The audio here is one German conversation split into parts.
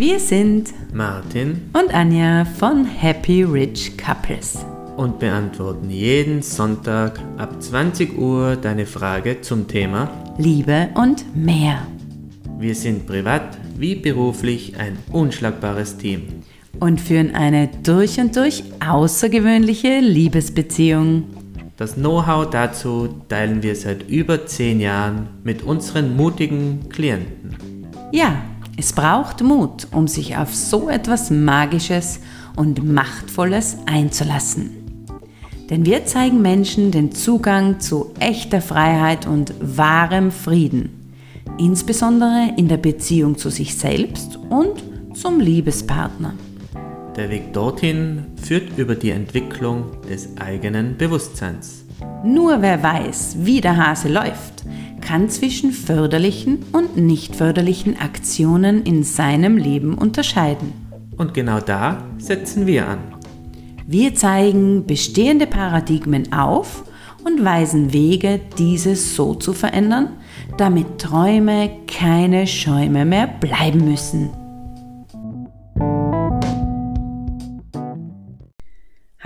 Wir sind Martin und Anja von Happy Rich Couples und beantworten jeden Sonntag ab 20 Uhr deine Frage zum Thema Liebe und mehr. Wir sind privat wie beruflich ein unschlagbares Team und führen eine durch und durch außergewöhnliche Liebesbeziehung. Das Know-how dazu teilen wir seit über 10 Jahren mit unseren mutigen Klienten. Ja, es braucht Mut, um sich auf so etwas Magisches und Machtvolles einzulassen. Denn wir zeigen Menschen den Zugang zu echter Freiheit und wahrem Frieden, insbesondere in der Beziehung zu sich selbst und zum Liebespartner. Der Weg dorthin führt über die Entwicklung des eigenen Bewusstseins. Nur wer weiß, wie der Hase läuft, kann zwischen förderlichen und nicht förderlichen Aktionen in seinem Leben unterscheiden. Und genau da setzen wir an. Wir zeigen bestehende Paradigmen auf und weisen Wege, diese so zu verändern, damit Träume keine Schäume mehr bleiben müssen.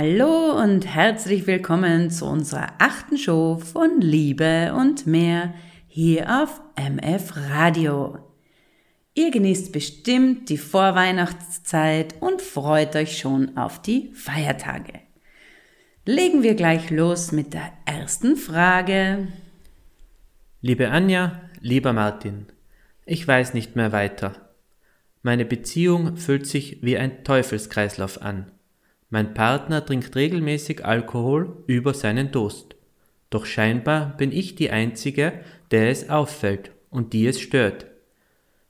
Hallo und herzlich willkommen zu unserer achten Show von Liebe und mehr hier auf MF Radio. Ihr genießt bestimmt die Vorweihnachtszeit und freut euch schon auf die Feiertage. Legen wir gleich los mit der ersten Frage. Liebe Anja, lieber Martin, ich weiß nicht mehr weiter. Meine Beziehung fühlt sich wie ein Teufelskreislauf an. Mein Partner trinkt regelmäßig Alkohol über seinen Durst. Doch scheinbar bin ich die Einzige, der es auffällt und die es stört.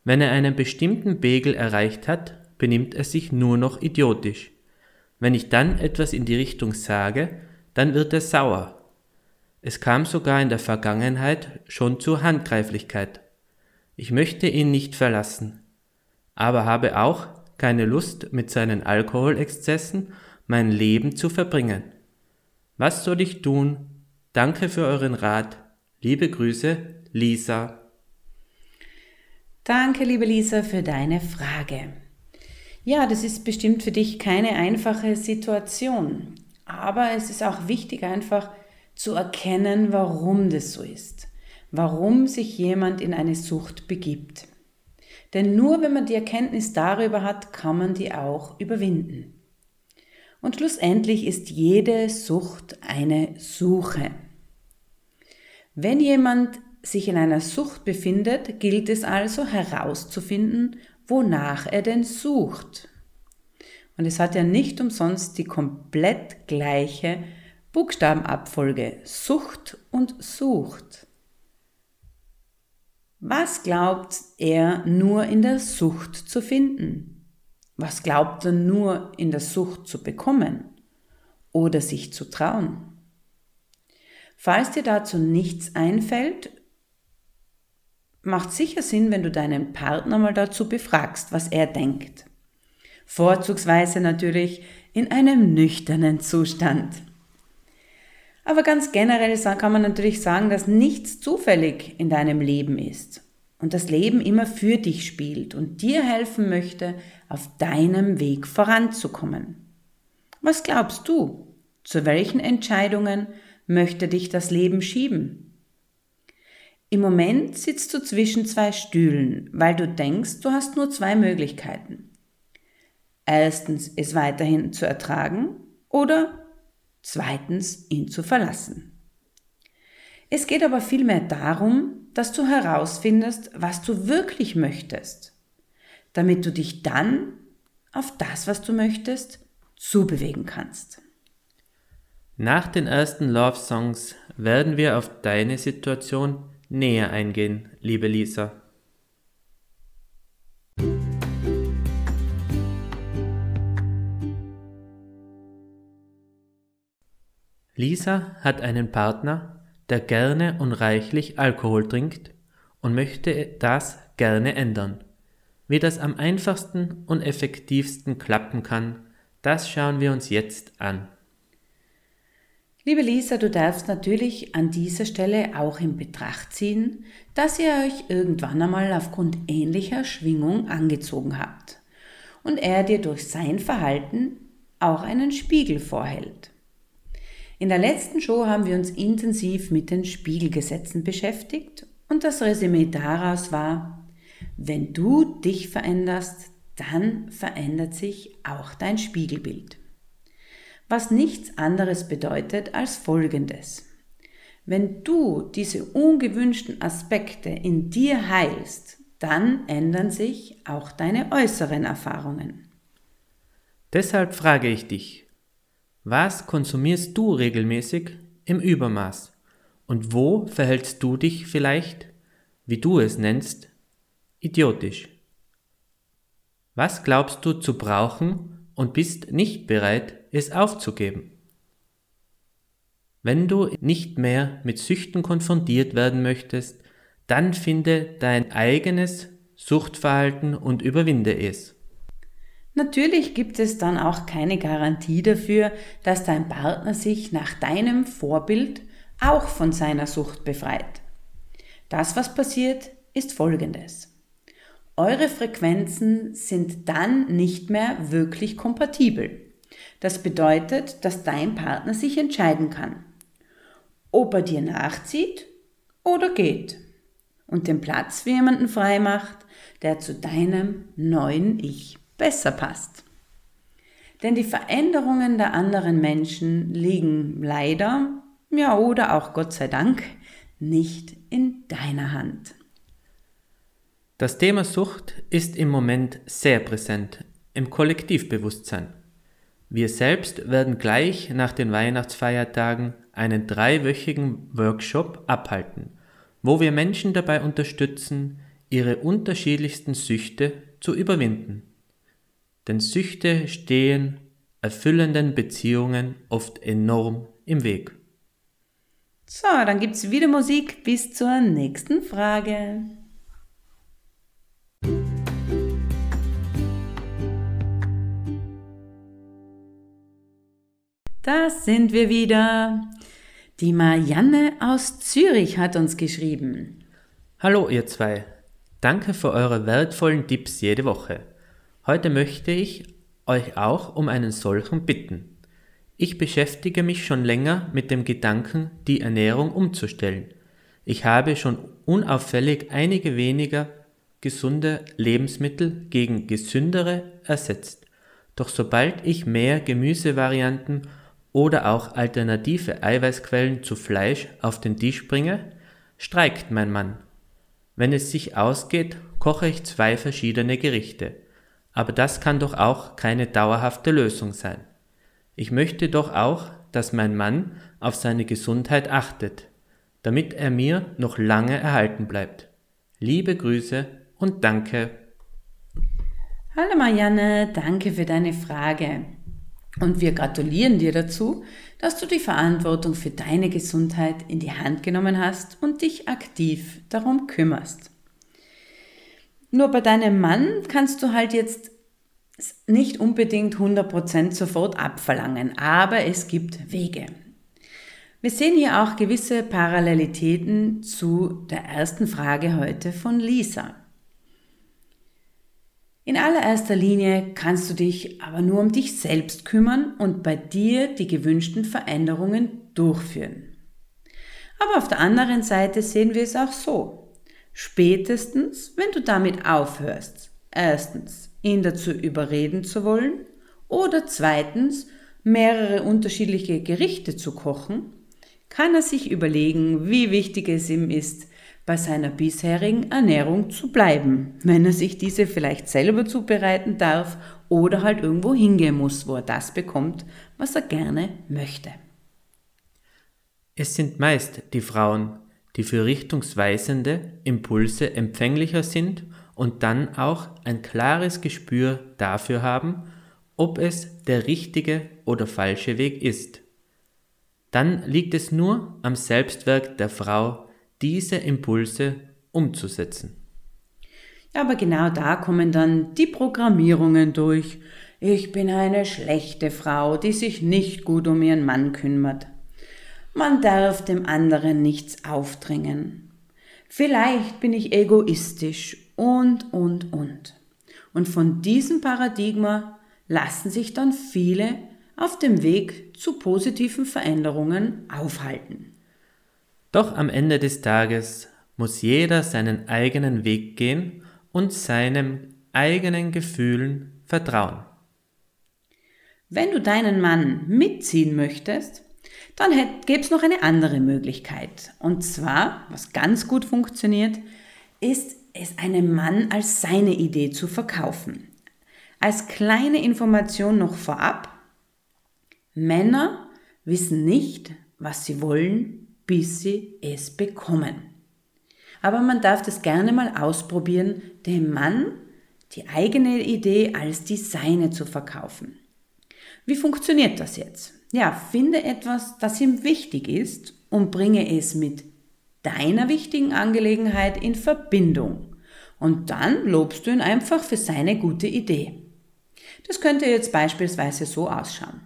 Wenn er einen bestimmten Pegel erreicht hat, benimmt er sich nur noch idiotisch. Wenn ich dann etwas in die Richtung sage, dann wird er sauer. Es kam sogar in der Vergangenheit schon zur Handgreiflichkeit. Ich möchte ihn nicht verlassen, aber habe auch keine Lust, mit seinen Alkoholexzessen mein Leben zu verbringen. Was soll ich tun? Danke für euren Rat. Liebe Grüße, Lisa. Danke, liebe Lisa, für deine Frage. Ja, das ist bestimmt für dich keine einfache Situation, aber es ist auch wichtig einfach zu erkennen, warum das so ist, warum sich jemand in eine Sucht begibt. Denn nur wenn man die Erkenntnis darüber hat, kann man die auch überwinden. Und schlussendlich ist jede Sucht eine Suche. Wenn jemand sich in einer Sucht befindet, gilt es also herauszufinden, wonach er denn sucht. Und es hat ja nicht umsonst die komplett gleiche Buchstabenabfolge Sucht und Sucht. Was glaubt er nur in der Sucht zu finden? Was glaubt er nur in der Sucht zu bekommen oder sich zu trauen? Falls dir dazu nichts einfällt, macht sicher Sinn, wenn du deinen Partner mal dazu befragst, was er denkt. Vorzugsweise natürlich in einem nüchternen Zustand. Aber ganz generell kann man natürlich sagen, dass nichts zufällig in deinem Leben ist und das Leben immer für dich spielt und dir helfen möchte, auf deinem Weg voranzukommen. Was glaubst du? Zu welchen Entscheidungen möchte dich das Leben schieben? Im Moment sitzt du zwischen zwei Stühlen, weil du denkst, du hast nur zwei Möglichkeiten. Erstens, es weiterhin zu ertragen oder zweitens, ihn zu verlassen. Es geht aber vielmehr darum, dass du herausfindest, was du wirklich möchtest, damit du dich dann auf das, was du möchtest, zubewegen kannst. Nach den ersten Love Songs werden wir auf deine Situation näher eingehen, liebe Lisa. Lisa hat einen Partner, der gerne und reichlich Alkohol trinkt und möchte das gerne ändern. Wie das am einfachsten und effektivsten klappen kann, das schauen wir uns jetzt an. Liebe Lisa, du darfst natürlich an dieser Stelle auch in Betracht ziehen, dass ihr euch irgendwann einmal aufgrund ähnlicher Schwingung angezogen habt und er dir durch sein Verhalten auch einen Spiegel vorhält. In der letzten Show haben wir uns intensiv mit den Spiegelgesetzen beschäftigt und das Resümee daraus war, wenn du dich veränderst, dann verändert sich auch dein Spiegelbild. Was nichts anderes bedeutet als Folgendes. Wenn du diese ungewünschten Aspekte in dir heilst, dann ändern sich auch deine äußeren Erfahrungen. Deshalb frage ich dich, was konsumierst du regelmäßig im Übermaß und wo verhältst du dich vielleicht, wie du es nennst, idiotisch? Was glaubst du zu brauchen und bist nicht bereit, es aufzugeben? Wenn du nicht mehr mit Süchten konfrontiert werden möchtest, dann finde dein eigenes Suchtverhalten und überwinde es. Natürlich gibt es dann auch keine Garantie dafür, dass dein Partner sich nach deinem Vorbild auch von seiner Sucht befreit. Das, was passiert, ist Folgendes. Eure Frequenzen sind dann nicht mehr wirklich kompatibel. Das bedeutet, dass dein Partner sich entscheiden kann, ob er dir nachzieht oder geht und den Platz für jemanden frei macht, der zu deinem neuen Ich besser passt. Denn die Veränderungen der anderen Menschen liegen leider, ja oder auch Gott sei Dank, nicht in deiner Hand. Das Thema Sucht ist im Moment sehr präsent im Kollektivbewusstsein. Wir selbst werden gleich nach den Weihnachtsfeiertagen einen dreiwöchigen Workshop abhalten, wo wir Menschen dabei unterstützen, ihre unterschiedlichsten Süchte zu überwinden. Denn Süchte stehen erfüllenden Beziehungen oft enorm im Weg. So, dann gibt's wieder Musik bis zur nächsten Frage. Da sind wir wieder. Die Marianne aus Zürich hat uns geschrieben. Hallo ihr zwei. Danke für eure wertvollen Tipps jede Woche. Heute möchte ich euch auch um einen solchen bitten. Ich beschäftige mich schon länger mit dem Gedanken, die Ernährung umzustellen. Ich habe schon unauffällig einige weniger gesunde Lebensmittel gegen gesündere ersetzt. Doch sobald ich mehr Gemüsevarianten oder auch alternative Eiweißquellen zu Fleisch auf den Tisch bringe, streikt mein Mann. Wenn es sich ausgeht, koche ich zwei verschiedene Gerichte. Aber das kann doch auch keine dauerhafte Lösung sein. Ich möchte doch auch, dass mein Mann auf seine Gesundheit achtet, damit er mir noch lange erhalten bleibt. Liebe Grüße und danke. Hallo Marianne, danke für deine Frage. Und wir gratulieren dir dazu, dass du die Verantwortung für deine Gesundheit in die Hand genommen hast und dich aktiv darum kümmerst. Nur bei deinem Mann kannst du halt jetzt nicht unbedingt 100% sofort abverlangen, aber es gibt Wege. Wir sehen hier auch gewisse Parallelitäten zu der ersten Frage heute von Lisa. In allererster Linie kannst du dich aber nur um dich selbst kümmern und bei dir die gewünschten Veränderungen durchführen. Aber auf der anderen Seite sehen wir es auch so. Spätestens, wenn du damit aufhörst, erstens, ihn dazu überreden zu wollen oder zweitens, mehrere unterschiedliche Gerichte zu kochen, kann er sich überlegen, wie wichtig es ihm ist, bei seiner bisherigen Ernährung zu bleiben, wenn er sich diese vielleicht selber zubereiten darf oder halt irgendwo hingehen muss, wo er das bekommt, was er gerne möchte. Es sind meist die Frauen, die für richtungsweisende Impulse empfänglicher sind und dann auch ein klares Gespür dafür haben, ob es der richtige oder falsche Weg ist. Dann liegt es nur am Selbstwerk der Frau, diese Impulse umzusetzen. Ja, aber genau da kommen dann die Programmierungen durch. Ich bin eine schlechte Frau, die sich nicht gut um ihren Mann kümmert. Man darf dem anderen nichts aufdrängen. Vielleicht bin ich egoistisch und, und, und. Und von diesem Paradigma lassen sich dann viele auf dem Weg zu positiven Veränderungen aufhalten. Doch am Ende des Tages muss jeder seinen eigenen Weg gehen und seinen eigenen Gefühlen vertrauen. Wenn du deinen Mann mitziehen möchtest, dann gäbe es noch eine andere Möglichkeit. Und zwar, was ganz gut funktioniert, ist es einem Mann als seine Idee zu verkaufen. Als kleine Information noch vorab, Männer wissen nicht, was sie wollen, bis sie es bekommen. Aber man darf das gerne mal ausprobieren, dem Mann die eigene Idee als die seine zu verkaufen. Wie funktioniert das jetzt? Ja, finde etwas, das ihm wichtig ist und bringe es mit deiner wichtigen Angelegenheit in Verbindung. Und dann lobst du ihn einfach für seine gute Idee. Das könnte jetzt beispielsweise so ausschauen.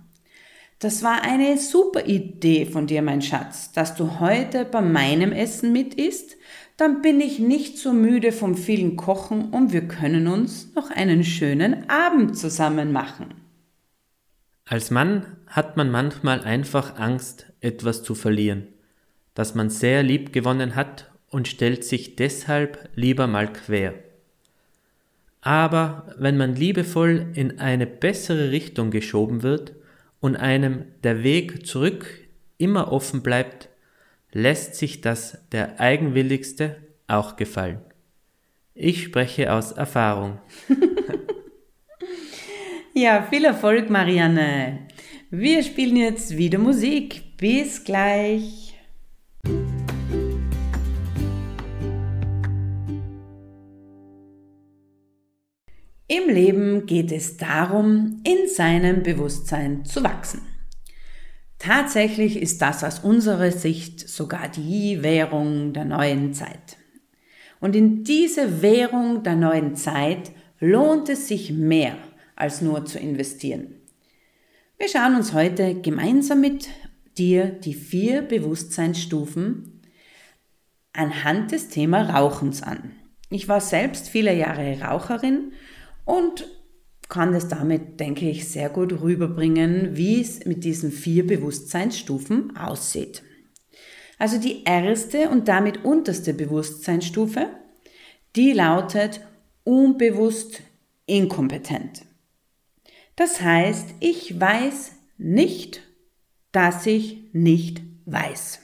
Das war eine super Idee von dir, mein Schatz, dass du heute bei meinem Essen mit isst. Dann bin ich nicht so müde vom vielen Kochen und wir können uns noch einen schönen Abend zusammen machen. Als Mann hat man manchmal einfach Angst, etwas zu verlieren, das man sehr lieb gewonnen hat und stellt sich deshalb lieber mal quer. Aber wenn man liebevoll in eine bessere Richtung geschoben wird, und einem der Weg zurück immer offen bleibt, lässt sich das der Eigenwilligste auch gefallen. Ich spreche aus Erfahrung. ja, viel Erfolg, Marianne. Wir spielen jetzt wieder Musik. Bis gleich. Im Leben geht es darum, in seinem Bewusstsein zu wachsen. Tatsächlich ist das aus unserer Sicht sogar die Währung der neuen Zeit. Und in diese Währung der neuen Zeit lohnt es sich mehr, als nur zu investieren. Wir schauen uns heute gemeinsam mit dir die vier Bewusstseinsstufen anhand des Thema Rauchens an. Ich war selbst viele Jahre Raucherin und kann das damit, denke ich, sehr gut rüberbringen, wie es mit diesen vier Bewusstseinsstufen aussieht. Also die erste und damit unterste Bewusstseinsstufe, die lautet unbewusst inkompetent. Das heißt, ich weiß nicht, dass ich nicht weiß.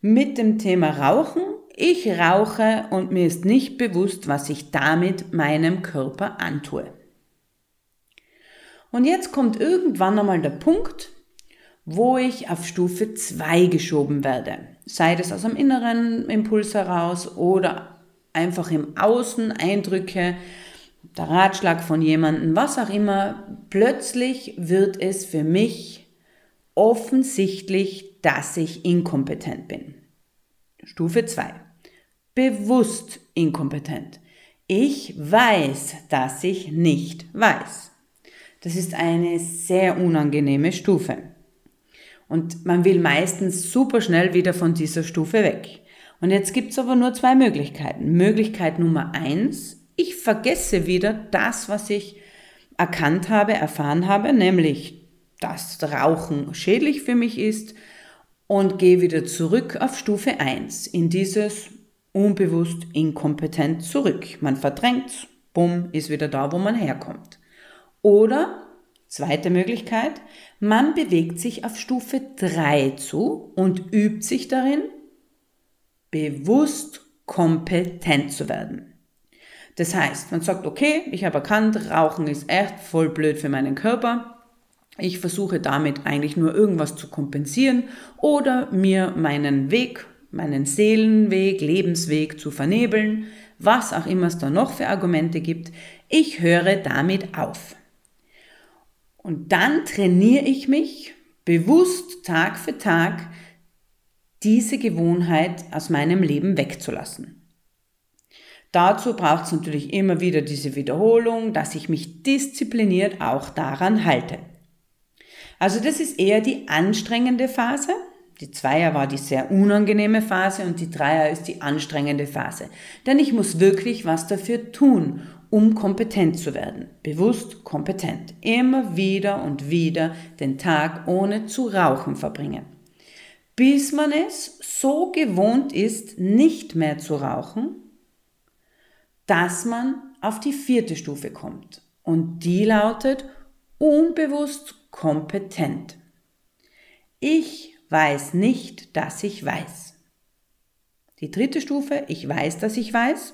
Mit dem Thema Rauchen ich rauche und mir ist nicht bewusst, was ich damit meinem Körper antue. Und jetzt kommt irgendwann einmal der Punkt, wo ich auf Stufe 2 geschoben werde. Sei das aus einem inneren Impuls heraus oder einfach im Außen Eindrücke, der Ratschlag von jemandem, was auch immer. Plötzlich wird es für mich offensichtlich, dass ich inkompetent bin. Stufe 2 bewusst inkompetent. Ich weiß, dass ich nicht weiß. Das ist eine sehr unangenehme Stufe. Und man will meistens super schnell wieder von dieser Stufe weg. Und jetzt gibt es aber nur zwei Möglichkeiten. Möglichkeit Nummer eins, ich vergesse wieder das, was ich erkannt habe, erfahren habe, nämlich, dass Rauchen schädlich für mich ist und gehe wieder zurück auf Stufe 1 in dieses unbewusst inkompetent zurück. Man verdrängt, bumm, ist wieder da, wo man herkommt. Oder, zweite Möglichkeit, man bewegt sich auf Stufe 3 zu und übt sich darin, bewusst kompetent zu werden. Das heißt, man sagt, okay, ich habe erkannt, Rauchen ist echt voll blöd für meinen Körper. Ich versuche damit eigentlich nur irgendwas zu kompensieren oder mir meinen Weg meinen Seelenweg, Lebensweg zu vernebeln, was auch immer es da noch für Argumente gibt. Ich höre damit auf. Und dann trainiere ich mich bewusst Tag für Tag, diese Gewohnheit aus meinem Leben wegzulassen. Dazu braucht es natürlich immer wieder diese Wiederholung, dass ich mich diszipliniert auch daran halte. Also das ist eher die anstrengende Phase, Die Zweier war die sehr unangenehme Phase und die Dreier ist die anstrengende Phase. Denn ich muss wirklich was dafür tun, um kompetent zu werden. Bewusst kompetent. Immer wieder und wieder den Tag ohne zu rauchen verbringen. Bis man es so gewohnt ist, nicht mehr zu rauchen, dass man auf die vierte Stufe kommt. Und die lautet unbewusst kompetent. Ich weiß nicht, dass ich weiß. Die dritte Stufe, ich weiß, dass ich weiß.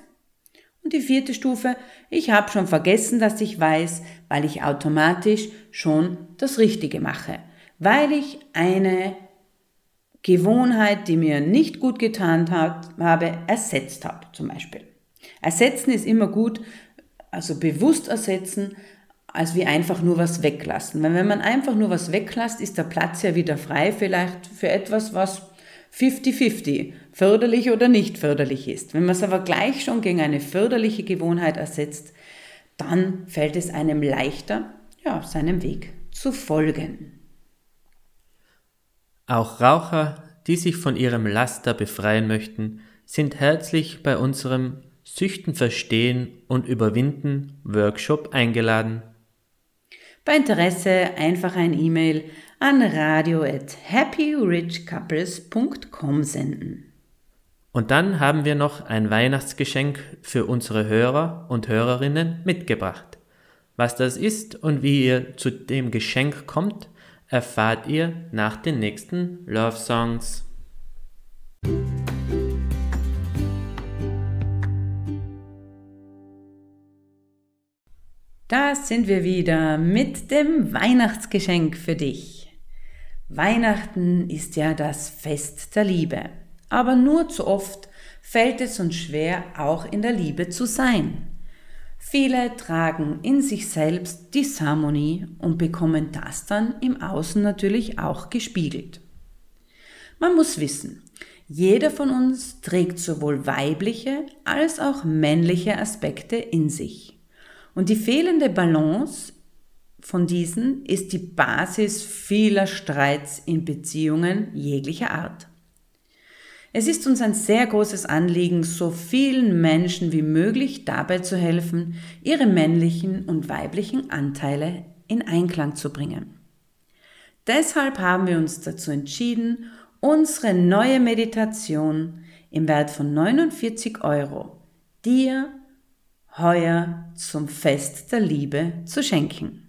Und die vierte Stufe, ich habe schon vergessen, dass ich weiß, weil ich automatisch schon das Richtige mache, weil ich eine Gewohnheit, die mir nicht gut getan hat, habe, ersetzt habe zum Beispiel. Ersetzen ist immer gut, also bewusst ersetzen, als wie einfach nur was weglassen. Weil wenn man einfach nur was weglässt, ist der Platz ja wieder frei, vielleicht für etwas, was 50-50, förderlich oder nicht förderlich ist. Wenn man es aber gleich schon gegen eine förderliche Gewohnheit ersetzt, dann fällt es einem leichter, ja, seinem Weg zu folgen. Auch Raucher, die sich von ihrem Laster befreien möchten, sind herzlich bei unserem Süchten verstehen und überwinden Workshop eingeladen. Bei Interesse einfach ein E-Mail an radio at happyrichcouples.com senden. Und dann haben wir noch ein Weihnachtsgeschenk für unsere Hörer und Hörerinnen mitgebracht. Was das ist und wie ihr zu dem Geschenk kommt, erfahrt ihr nach den nächsten Love Songs. Da sind wir wieder mit dem Weihnachtsgeschenk für dich. Weihnachten ist ja das Fest der Liebe, aber nur zu oft fällt es uns schwer, auch in der Liebe zu sein. Viele tragen in sich selbst Disharmonie und bekommen das dann im Außen natürlich auch gespiegelt. Man muss wissen, jeder von uns trägt sowohl weibliche als auch männliche Aspekte in sich. Und die fehlende Balance von diesen ist die Basis vieler Streits in Beziehungen jeglicher Art. Es ist uns ein sehr großes Anliegen, so vielen Menschen wie möglich dabei zu helfen, ihre männlichen und weiblichen Anteile in Einklang zu bringen. Deshalb haben wir uns dazu entschieden, unsere neue Meditation im Wert von 49 Euro dir heuer zum Fest der Liebe zu schenken.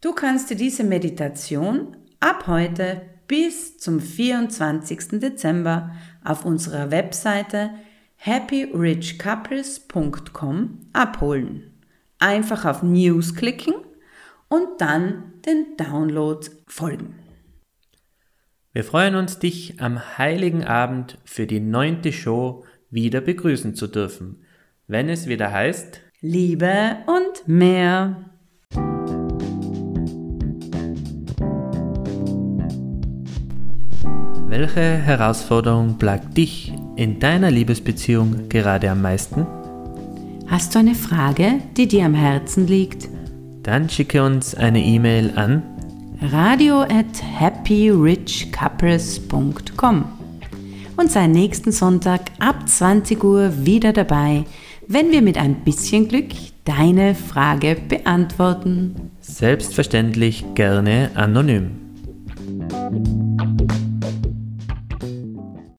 Du kannst dir diese Meditation ab heute bis zum 24. Dezember auf unserer Webseite happyrichcouples.com abholen. Einfach auf News klicken und dann den Download folgen. Wir freuen uns, dich am heiligen Abend für die neunte Show wieder begrüßen zu dürfen, wenn es wieder heißt Liebe und mehr. Welche Herausforderung plagt dich in deiner Liebesbeziehung gerade am meisten? Hast du eine Frage, die dir am Herzen liegt? Dann schicke uns eine E-Mail an radio at happyrichcouples.com und sei nächsten Sonntag ab 20 Uhr wieder dabei, wenn wir mit ein bisschen Glück deine Frage beantworten. Selbstverständlich gerne anonym.